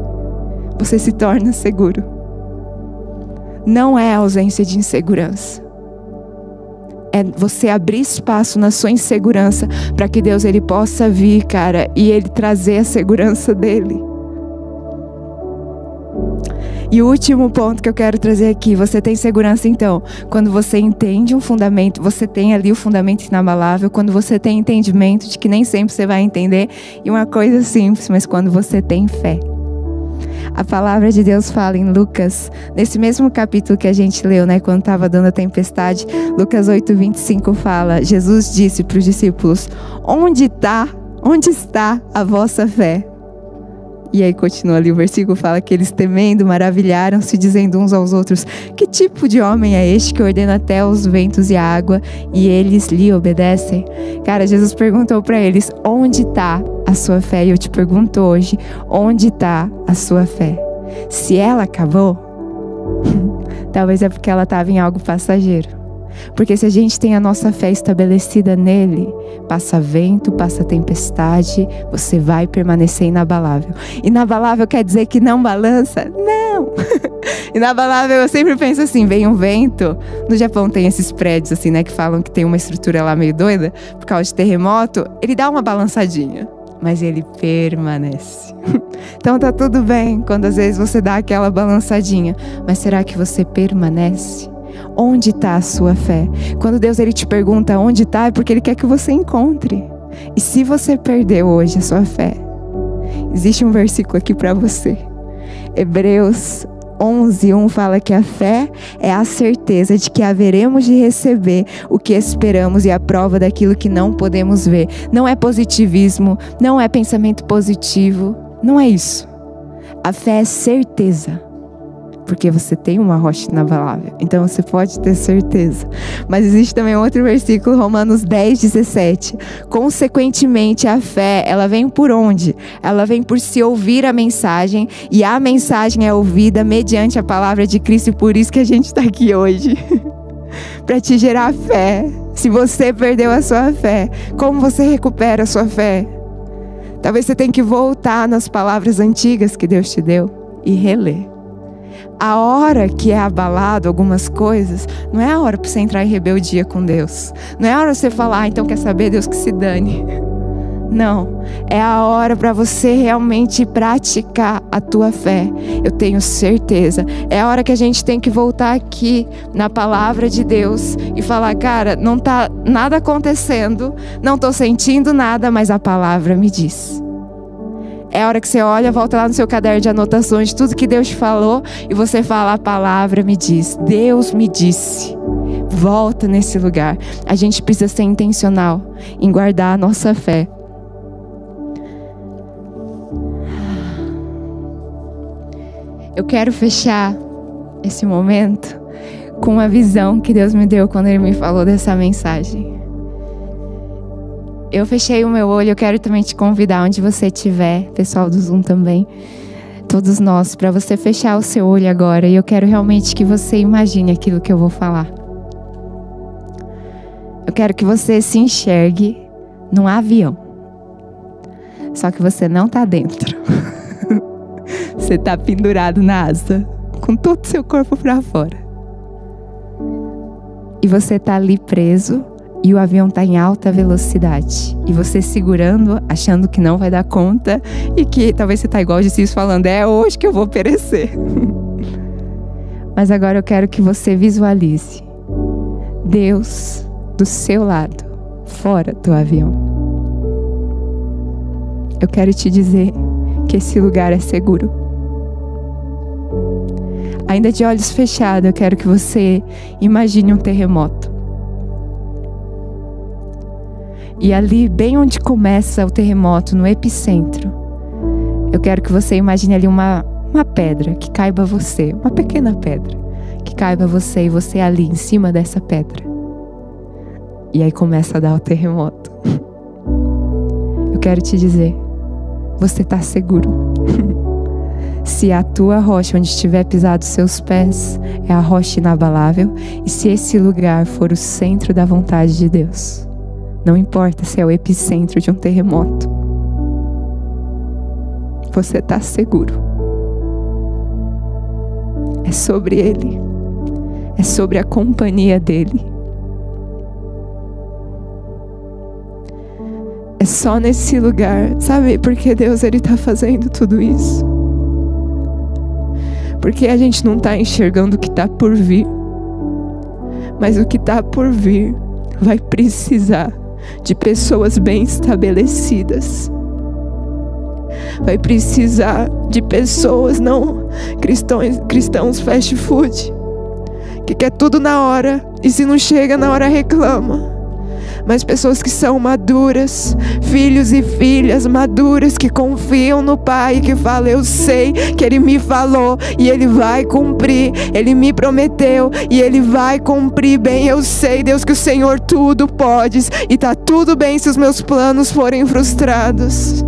você se torna seguro. Não é ausência de insegurança. É você abrir espaço na sua insegurança para que Deus ele possa vir, cara, e ele trazer a segurança dele. E o último ponto que eu quero trazer aqui, você tem segurança então, quando você entende um fundamento, você tem ali o fundamento inabalável, quando você tem entendimento de que nem sempre você vai entender, e uma coisa simples, mas quando você tem fé. A palavra de Deus fala em Lucas, nesse mesmo capítulo que a gente leu, né, quando estava dando a tempestade, Lucas 8, 25 fala: Jesus disse para os discípulos: Onde está, onde está a vossa fé? E aí continua ali o versículo, fala que eles temendo, maravilharam-se, dizendo uns aos outros: Que tipo de homem é este que ordena até os ventos e a água e eles lhe obedecem? Cara, Jesus perguntou para eles: Onde está a sua fé? E eu te pergunto hoje: Onde está a sua fé? Se ela acabou, [LAUGHS] talvez é porque ela estava em algo passageiro. Porque se a gente tem a nossa fé estabelecida nele, passa vento, passa tempestade, você vai permanecer inabalável. Inabalável quer dizer que não balança? Não! [LAUGHS] inabalável, eu sempre penso assim: vem um vento. No Japão tem esses prédios, assim, né, que falam que tem uma estrutura lá meio doida, por causa de terremoto, ele dá uma balançadinha mas ele permanece. [LAUGHS] então tá tudo bem quando às vezes você dá aquela balançadinha, mas será que você permanece? Onde está a sua fé? Quando Deus ele te pergunta onde está, é porque Ele quer que você encontre. E se você perdeu hoje a sua fé, existe um versículo aqui para você. Hebreus 11, 1 fala que a fé é a certeza de que haveremos de receber o que esperamos e a prova daquilo que não podemos ver. Não é positivismo, não é pensamento positivo, não é isso. A fé é certeza porque você tem uma rocha inabalável. Então você pode ter certeza. Mas existe também outro versículo, Romanos 10, 17. Consequentemente, a fé, ela vem por onde? Ela vem por se ouvir a mensagem, e a mensagem é ouvida mediante a palavra de Cristo, e por isso que a gente está aqui hoje. [LAUGHS] para te gerar fé. Se você perdeu a sua fé, como você recupera a sua fé? Talvez você tenha que voltar nas palavras antigas que Deus te deu e reler a hora que é abalado algumas coisas, não é a hora para você entrar em rebeldia com Deus. Não é a hora você falar, ah, então quer saber, Deus que se dane. Não, é a hora para você realmente praticar a tua fé. Eu tenho certeza. É a hora que a gente tem que voltar aqui na palavra de Deus e falar, cara, não tá nada acontecendo, não tô sentindo nada, mas a palavra me diz. É a hora que você olha, volta lá no seu caderno de anotações de tudo que Deus te falou e você fala: a palavra me diz, Deus me disse. Volta nesse lugar. A gente precisa ser intencional em guardar a nossa fé. Eu quero fechar esse momento com uma visão que Deus me deu quando Ele me falou dessa mensagem. Eu fechei o meu olho, eu quero também te convidar onde você estiver, pessoal do Zoom também, todos nós, para você fechar o seu olho agora. E eu quero realmente que você imagine aquilo que eu vou falar. Eu quero que você se enxergue num avião. Só que você não tá dentro. [LAUGHS] você tá pendurado na asa, com todo o seu corpo para fora. E você tá ali preso e o avião tá em alta velocidade. E você segurando, achando que não vai dar conta e que talvez você tá igual o Jesus falando: "É hoje que eu vou perecer". [LAUGHS] Mas agora eu quero que você visualize Deus do seu lado, fora do avião. Eu quero te dizer que esse lugar é seguro. Ainda de olhos fechados, eu quero que você imagine um terremoto. E ali, bem onde começa o terremoto, no epicentro, eu quero que você imagine ali uma, uma pedra que caiba você, uma pequena pedra que caiba você e você ali em cima dessa pedra. E aí começa a dar o terremoto. Eu quero te dizer, você está seguro. [LAUGHS] se a tua rocha onde estiver pisado seus pés é a rocha inabalável e se esse lugar for o centro da vontade de Deus, não importa se é o epicentro de um terremoto, você está seguro. É sobre Ele, é sobre a companhia dEle. É só nesse lugar, sabe? Porque Deus ele tá fazendo tudo isso. Porque a gente não tá enxergando o que tá por vir. Mas o que tá por vir vai precisar de pessoas bem estabelecidas. Vai precisar de pessoas não cristãos, cristãos fast food que quer tudo na hora e se não chega na hora reclama mas pessoas que são maduras, filhos e filhas maduras que confiam no Pai, que falam: Eu sei que Ele me falou e Ele vai cumprir, Ele me prometeu e Ele vai cumprir bem. Eu sei, Deus, que o Senhor tudo pode e tá tudo bem se os meus planos forem frustrados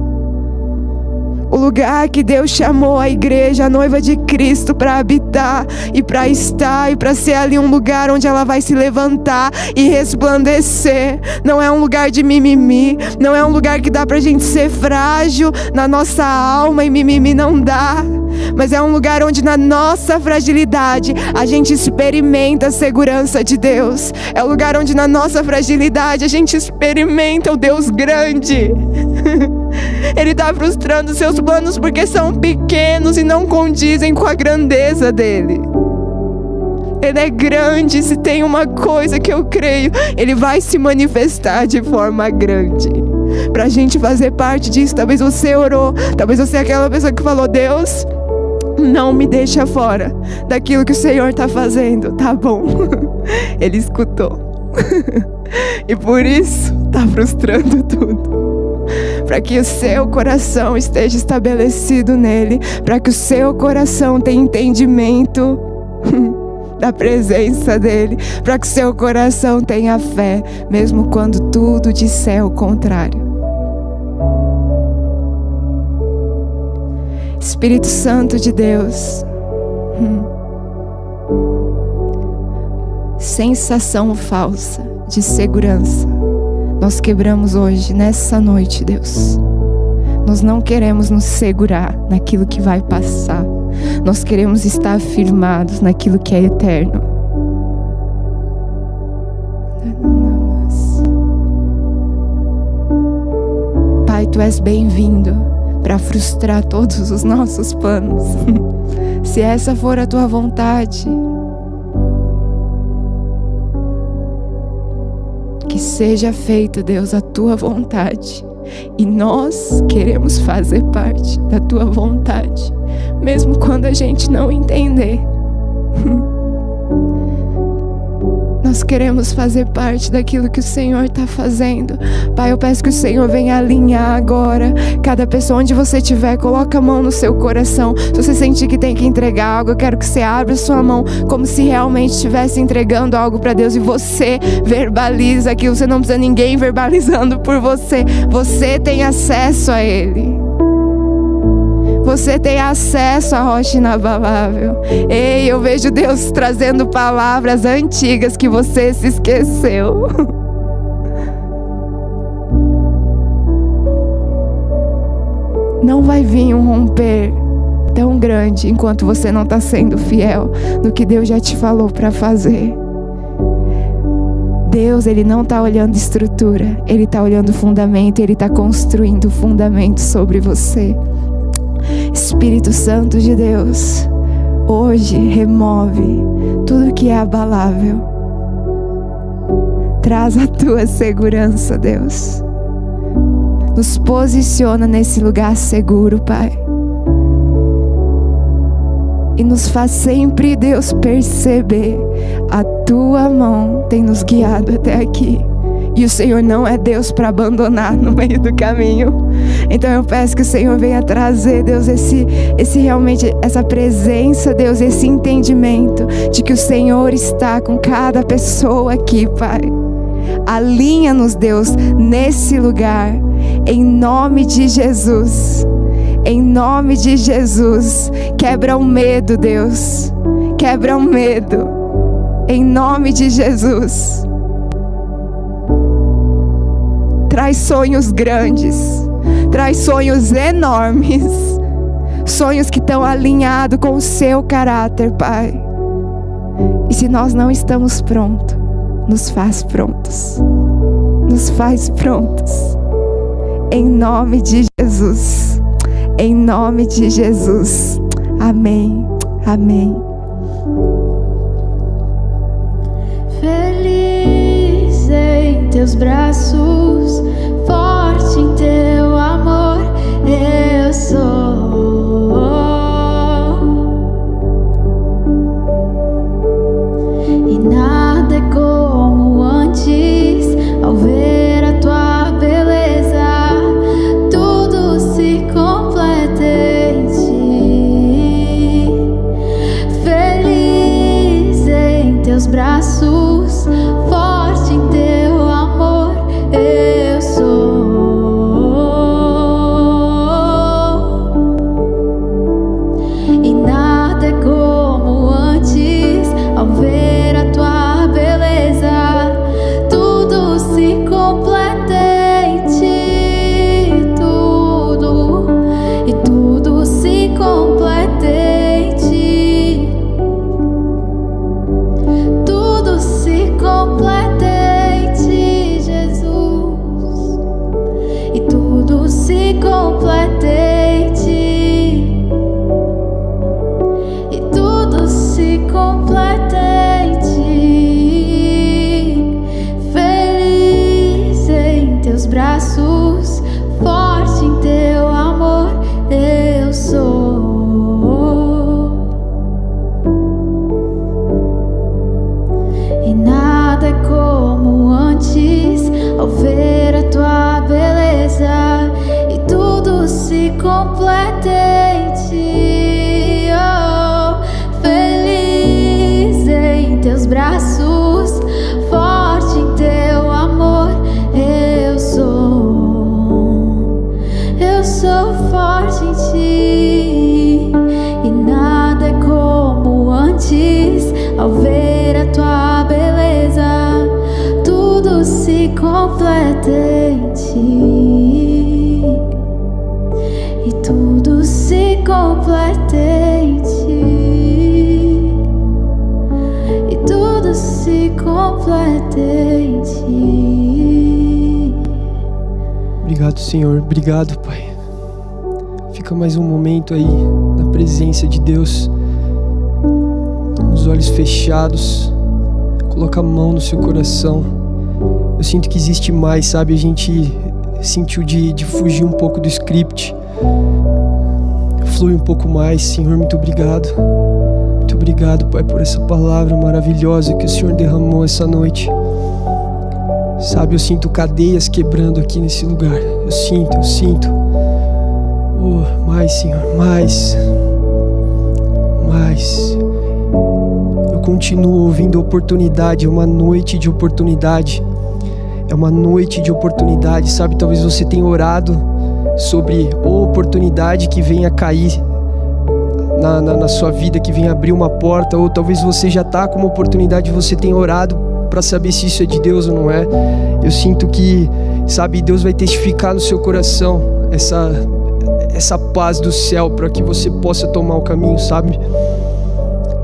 o lugar que Deus chamou a igreja, a noiva de Cristo, para habitar e para estar e para ser ali um lugar onde ela vai se levantar e resplandecer. Não é um lugar de mimimi, não é um lugar que dá para a gente ser frágil na nossa alma e mimimi não dá. Mas é um lugar onde, na nossa fragilidade, a gente experimenta a segurança de Deus. É o um lugar onde, na nossa fragilidade, a gente experimenta o Deus grande. [LAUGHS] Ele está frustrando seus planos porque são pequenos e não condizem com a grandeza dele. Ele é grande, se tem uma coisa que eu creio, ele vai se manifestar de forma grande. Para a gente fazer parte disso, talvez você orou, talvez você é aquela pessoa que falou: Deus, não me deixa fora daquilo que o Senhor está fazendo, tá bom? [LAUGHS] Ele escutou. [LAUGHS] e por isso está frustrando tudo para que o seu coração esteja estabelecido nele, para que o seu coração tenha entendimento [LAUGHS] da presença dele, para que o seu coração tenha fé, mesmo quando tudo disser o contrário. Espírito Santo de Deus, hum. sensação falsa de segurança nós quebramos hoje, nessa noite, Deus. Nós não queremos nos segurar naquilo que vai passar. Nós queremos estar firmados naquilo que é eterno. Pai, tu és bem-vindo para frustrar todos os nossos planos. [LAUGHS] Se essa for a tua vontade, que seja feita, Deus, a tua vontade. E nós queremos fazer parte da tua vontade, mesmo quando a gente não entender. [LAUGHS] Nós queremos fazer parte daquilo que o Senhor está fazendo. Pai, eu peço que o Senhor venha alinhar agora. Cada pessoa onde você estiver, coloca a mão no seu coração. Se você sentir que tem que entregar algo, eu quero que você abra sua mão como se realmente estivesse entregando algo para Deus e você verbaliza aquilo. Você não precisa ninguém verbalizando por você. Você tem acesso a Ele. Você tem acesso à rocha inabalável. Ei, eu vejo Deus trazendo palavras antigas que você se esqueceu. Não vai vir um romper tão grande enquanto você não está sendo fiel no que Deus já te falou para fazer. Deus, ele não está olhando estrutura, ele está olhando fundamento, ele está construindo fundamento sobre você. Espírito Santo de Deus, hoje remove tudo que é abalável. Traz a tua segurança, Deus. Nos posiciona nesse lugar seguro, Pai e nos faz sempre, Deus, perceber a tua mão tem nos guiado até aqui. E o Senhor não é Deus para abandonar [LAUGHS] no meio do caminho. Então eu peço que o Senhor venha trazer, Deus, esse, esse realmente, essa presença, Deus, esse entendimento de que o Senhor está com cada pessoa aqui, Pai. Alinha-nos, Deus, nesse lugar, em nome de Jesus. Em nome de Jesus, quebra o medo, Deus. Quebra o medo. Em nome de Jesus. Traz sonhos grandes. Traz sonhos enormes. Sonhos que estão alinhados com o seu caráter, Pai. E se nós não estamos prontos, nos faz prontos. Nos faz prontos. Em nome de Jesus em nome de Jesus. Amém. Amém. Teus braços, forte em teu amor, eu sou. E nada é como antes ao ver. Senhor. Obrigado, Pai. Fica mais um momento aí na presença de Deus, os olhos fechados. Coloca a mão no seu coração. Eu sinto que existe mais, sabe? A gente sentiu de, de fugir um pouco do script. Flui um pouco mais, Senhor. Muito obrigado. Muito obrigado, Pai, por essa palavra maravilhosa que o Senhor derramou essa noite. Sabe, eu sinto cadeias quebrando aqui nesse lugar. Eu sinto, eu sinto. Oh, mais, Senhor, mais. Mais. Eu continuo ouvindo oportunidade, é uma noite de oportunidade. É uma noite de oportunidade, sabe? Talvez você tenha orado sobre oportunidade que venha cair na, na, na, sua vida, que venha abrir uma porta, ou talvez você já está com uma oportunidade você tenha orado para saber se isso é de Deus ou não é. Eu sinto que, sabe, Deus vai testificar no seu coração essa essa paz do céu para que você possa tomar o caminho, sabe?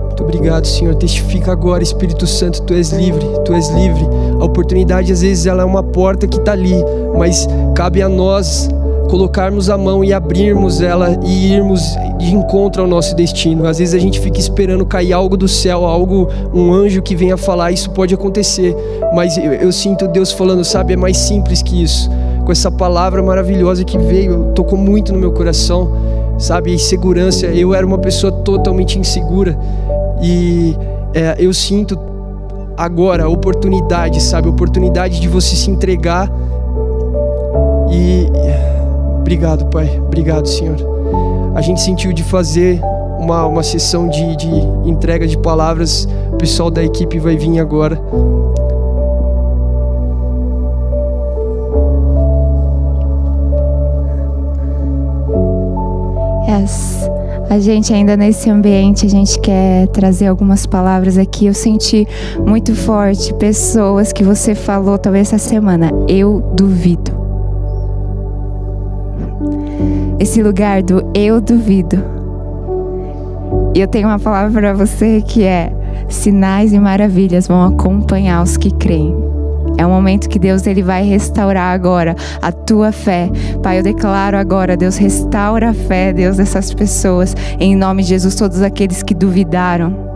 Muito obrigado, Senhor. Testifica agora, Espírito Santo, tu és livre, tu és livre. A oportunidade às vezes ela é uma porta que está ali, mas cabe a nós colocarmos a mão e abrirmos ela e irmos de encontro ao nosso destino. Às vezes a gente fica esperando cair algo do céu, algo, um anjo que venha falar, isso pode acontecer, mas eu, eu sinto Deus falando, sabe, é mais simples que isso. Com essa palavra maravilhosa que veio, tocou muito no meu coração, sabe, a insegurança. Eu era uma pessoa totalmente insegura e é, eu sinto agora a oportunidade, sabe, a oportunidade de você se entregar e Obrigado, Pai. Obrigado, Senhor. A gente sentiu de fazer uma, uma sessão de, de entrega de palavras. O pessoal da equipe vai vir agora. Yes. A gente ainda nesse ambiente, a gente quer trazer algumas palavras aqui. Eu senti muito forte pessoas que você falou talvez essa semana. Eu duvido. Esse lugar do eu duvido. E eu tenho uma palavra para você que é: sinais e maravilhas vão acompanhar os que creem. É um momento que Deus ele vai restaurar agora a tua fé. Pai, eu declaro agora, Deus restaura a fé, Deus dessas pessoas, em nome de Jesus, todos aqueles que duvidaram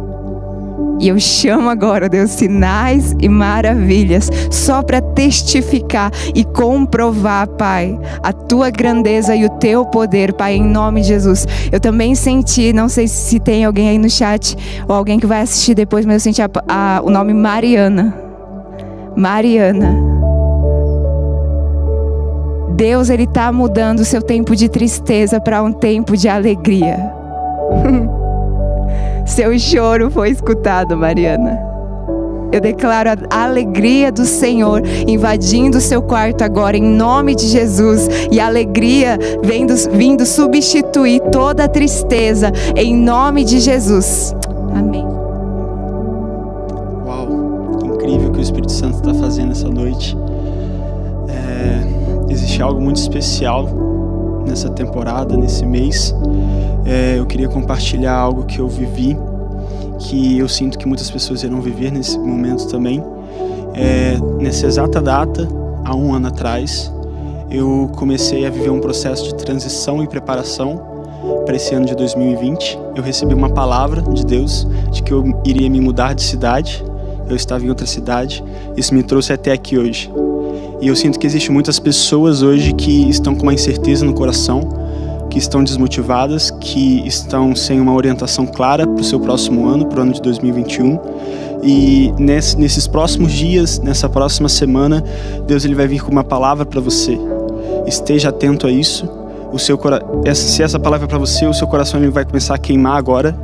e eu chamo agora, Deus, sinais e maravilhas, só para testificar e comprovar, Pai, a tua grandeza e o teu poder, Pai, em nome de Jesus. Eu também senti, não sei se tem alguém aí no chat ou alguém que vai assistir depois, mas eu senti a, a, o nome Mariana. Mariana. Deus, Ele está mudando o seu tempo de tristeza para um tempo de alegria. [LAUGHS] Seu choro foi escutado, Mariana. Eu declaro a alegria do Senhor invadindo seu quarto agora, em nome de Jesus. E a alegria vindo, vindo substituir toda a tristeza, em nome de Jesus. Amém. Uau, que incrível que o Espírito Santo está fazendo essa noite. É, existe algo muito especial nessa temporada, nesse mês é, eu queria compartilhar algo que eu vivi, que eu sinto que muitas pessoas irão viver nesse momento também. É, nessa exata data, há um ano atrás, eu comecei a viver um processo de transição e preparação para esse ano de 2020. Eu recebi uma palavra de Deus de que eu iria me mudar de cidade. Eu estava em outra cidade. Isso me trouxe até aqui hoje. E eu sinto que existem muitas pessoas hoje que estão com uma incerteza no coração, que estão desmotivadas, que estão sem uma orientação clara para o seu próximo ano, para o ano de 2021. E nesse, nesses próximos dias, nessa próxima semana, Deus ele vai vir com uma palavra para você. Esteja atento a isso. O seu se essa palavra é para você, o seu coração ele vai começar a queimar agora,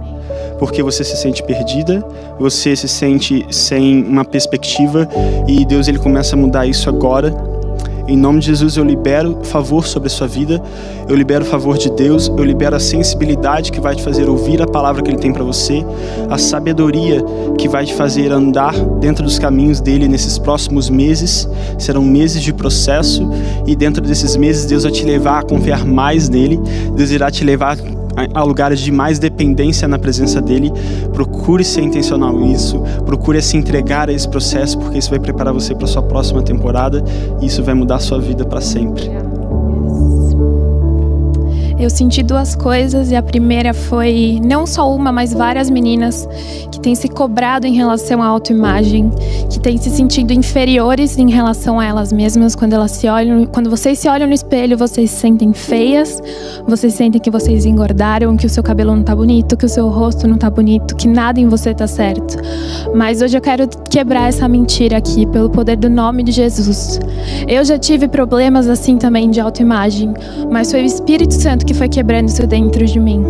porque você se sente perdida, você se sente sem uma perspectiva e Deus ele começa a mudar isso agora em nome de Jesus, eu libero favor sobre a sua vida, eu libero o favor de Deus, eu libero a sensibilidade que vai te fazer ouvir a palavra que Ele tem para você, a sabedoria que vai te fazer andar dentro dos caminhos dele nesses próximos meses. Serão meses de processo, e dentro desses meses, Deus vai te levar a confiar mais nele, Deus irá te levar a lugares de mais dependência na presença dele. Procure ser intencional nisso, procure se entregar a esse processo, porque isso vai preparar você para sua próxima temporada e isso vai mudar a sua vida para sempre. Eu senti duas coisas e a primeira foi não só uma, mas várias meninas que têm se cobrado em relação à autoimagem, que têm se sentido inferiores em relação a elas mesmas quando elas se olham, quando vocês se olham no espelho, vocês se sentem feias, vocês sentem que vocês engordaram, que o seu cabelo não tá bonito, que o seu rosto não tá bonito, que nada em você tá certo. Mas hoje eu quero quebrar essa mentira aqui pelo poder do nome de Jesus. Eu já tive problemas assim também de autoimagem, mas foi o Espírito Santo que foi quebrando isso dentro de mim.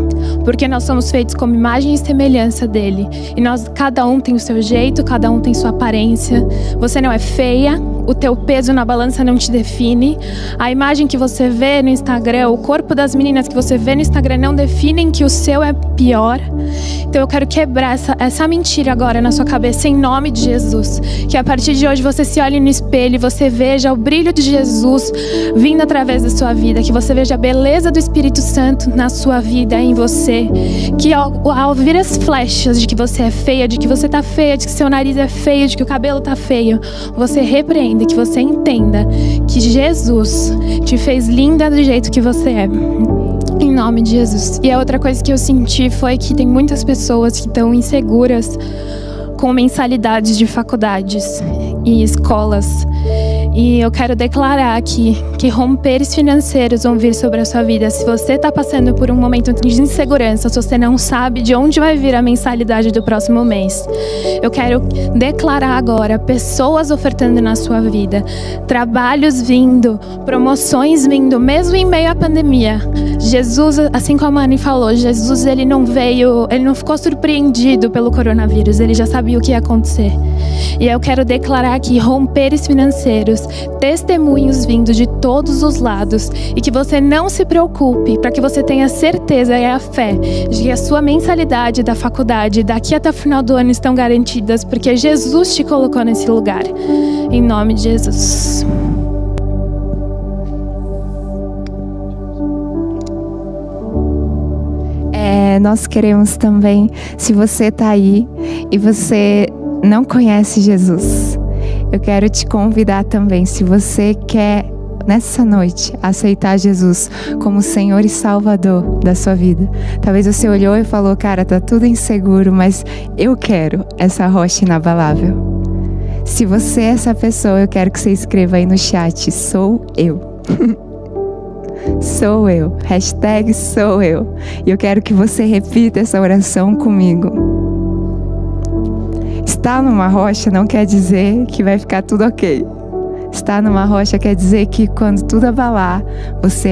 Porque nós somos feitos como imagem e semelhança dele. E nós, cada um tem o seu jeito, cada um tem sua aparência. Você não é feia, o teu peso na balança não te define. A imagem que você vê no Instagram, o corpo das meninas que você vê no Instagram não definem que o seu é pior. Então eu quero quebrar essa, essa mentira agora na sua cabeça em nome de Jesus. Que a partir de hoje você se olhe no espelho e você veja o brilho de Jesus vindo através da sua vida. Que você veja a beleza do Espírito Santo na sua vida, em você. Que ao, ao as flechas de que você é feia, de que você tá feia, de que seu nariz é feio, de que o cabelo tá feio, você repreenda, que você entenda que Jesus te fez linda do jeito que você é. Em nome de Jesus. E a outra coisa que eu senti foi que tem muitas pessoas que estão inseguras com mensalidades de faculdades e escolas. E eu quero declarar aqui que romperes financeiros vão vir sobre a sua vida. Se você está passando por um momento de insegurança, se você não sabe de onde vai vir a mensalidade do próximo mês, eu quero declarar agora pessoas ofertando na sua vida, trabalhos vindo, promoções vindo, mesmo em meio à pandemia. Jesus, assim como a Anne falou, Jesus ele não veio, ele não ficou surpreendido pelo coronavírus, ele já sabia o que ia acontecer. E eu quero declarar aqui romperes financeiros, testemunhos vindo de todos os lados e que você não se preocupe, para que você tenha certeza e a fé de que a sua mensalidade da faculdade daqui até o final do ano estão garantidas, porque Jesus te colocou nesse lugar. Em nome de Jesus. É, nós queremos também, se você está aí e você não conhece Jesus, eu quero te convidar também, se você quer nessa noite aceitar Jesus como Senhor e Salvador da sua vida. Talvez você olhou e falou, cara, tá tudo inseguro, mas eu quero essa rocha inabalável. Se você é essa pessoa, eu quero que você escreva aí no chat, sou eu. [LAUGHS] sou eu. Hashtag sou eu. E eu quero que você repita essa oração comigo. Estar numa rocha não quer dizer que vai ficar tudo ok. Estar numa rocha quer dizer que quando tudo abalar, você